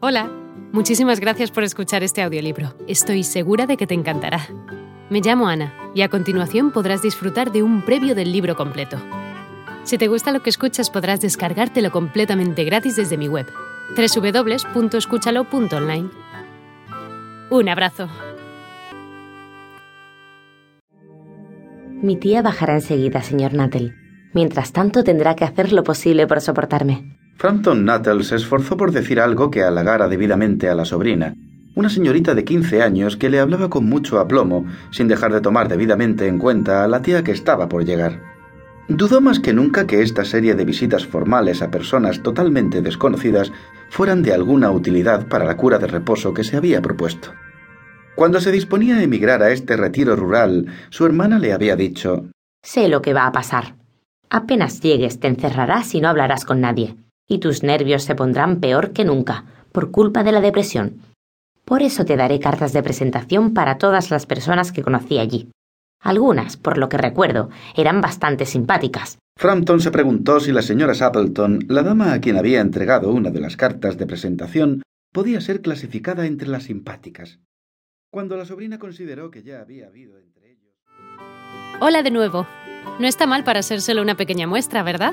Hola, muchísimas gracias por escuchar este audiolibro. Estoy segura de que te encantará. Me llamo Ana y a continuación podrás disfrutar de un previo del libro completo. Si te gusta lo que escuchas podrás descargártelo completamente gratis desde mi web, www.escúchalo.online. Un abrazo. Mi tía bajará enseguida, señor Nuttall. Mientras tanto tendrá que hacer lo posible por soportarme. Frampton Nuttall se esforzó por decir algo que halagara debidamente a la sobrina, una señorita de quince años que le hablaba con mucho aplomo, sin dejar de tomar debidamente en cuenta a la tía que estaba por llegar. Dudó más que nunca que esta serie de visitas formales a personas totalmente desconocidas fueran de alguna utilidad para la cura de reposo que se había propuesto. Cuando se disponía a emigrar a este retiro rural, su hermana le había dicho Sé lo que va a pasar. Apenas llegues te encerrarás y no hablarás con nadie y tus nervios se pondrán peor que nunca, por culpa de la depresión. Por eso te daré cartas de presentación para todas las personas que conocí allí. Algunas, por lo que recuerdo, eran bastante simpáticas. Frampton se preguntó si la señora Appleton, la dama a quien había entregado una de las cartas de presentación, podía ser clasificada entre las simpáticas. Cuando la sobrina consideró que ya había habido entre ellos. Hola de nuevo. No está mal para ser solo una pequeña muestra, ¿verdad?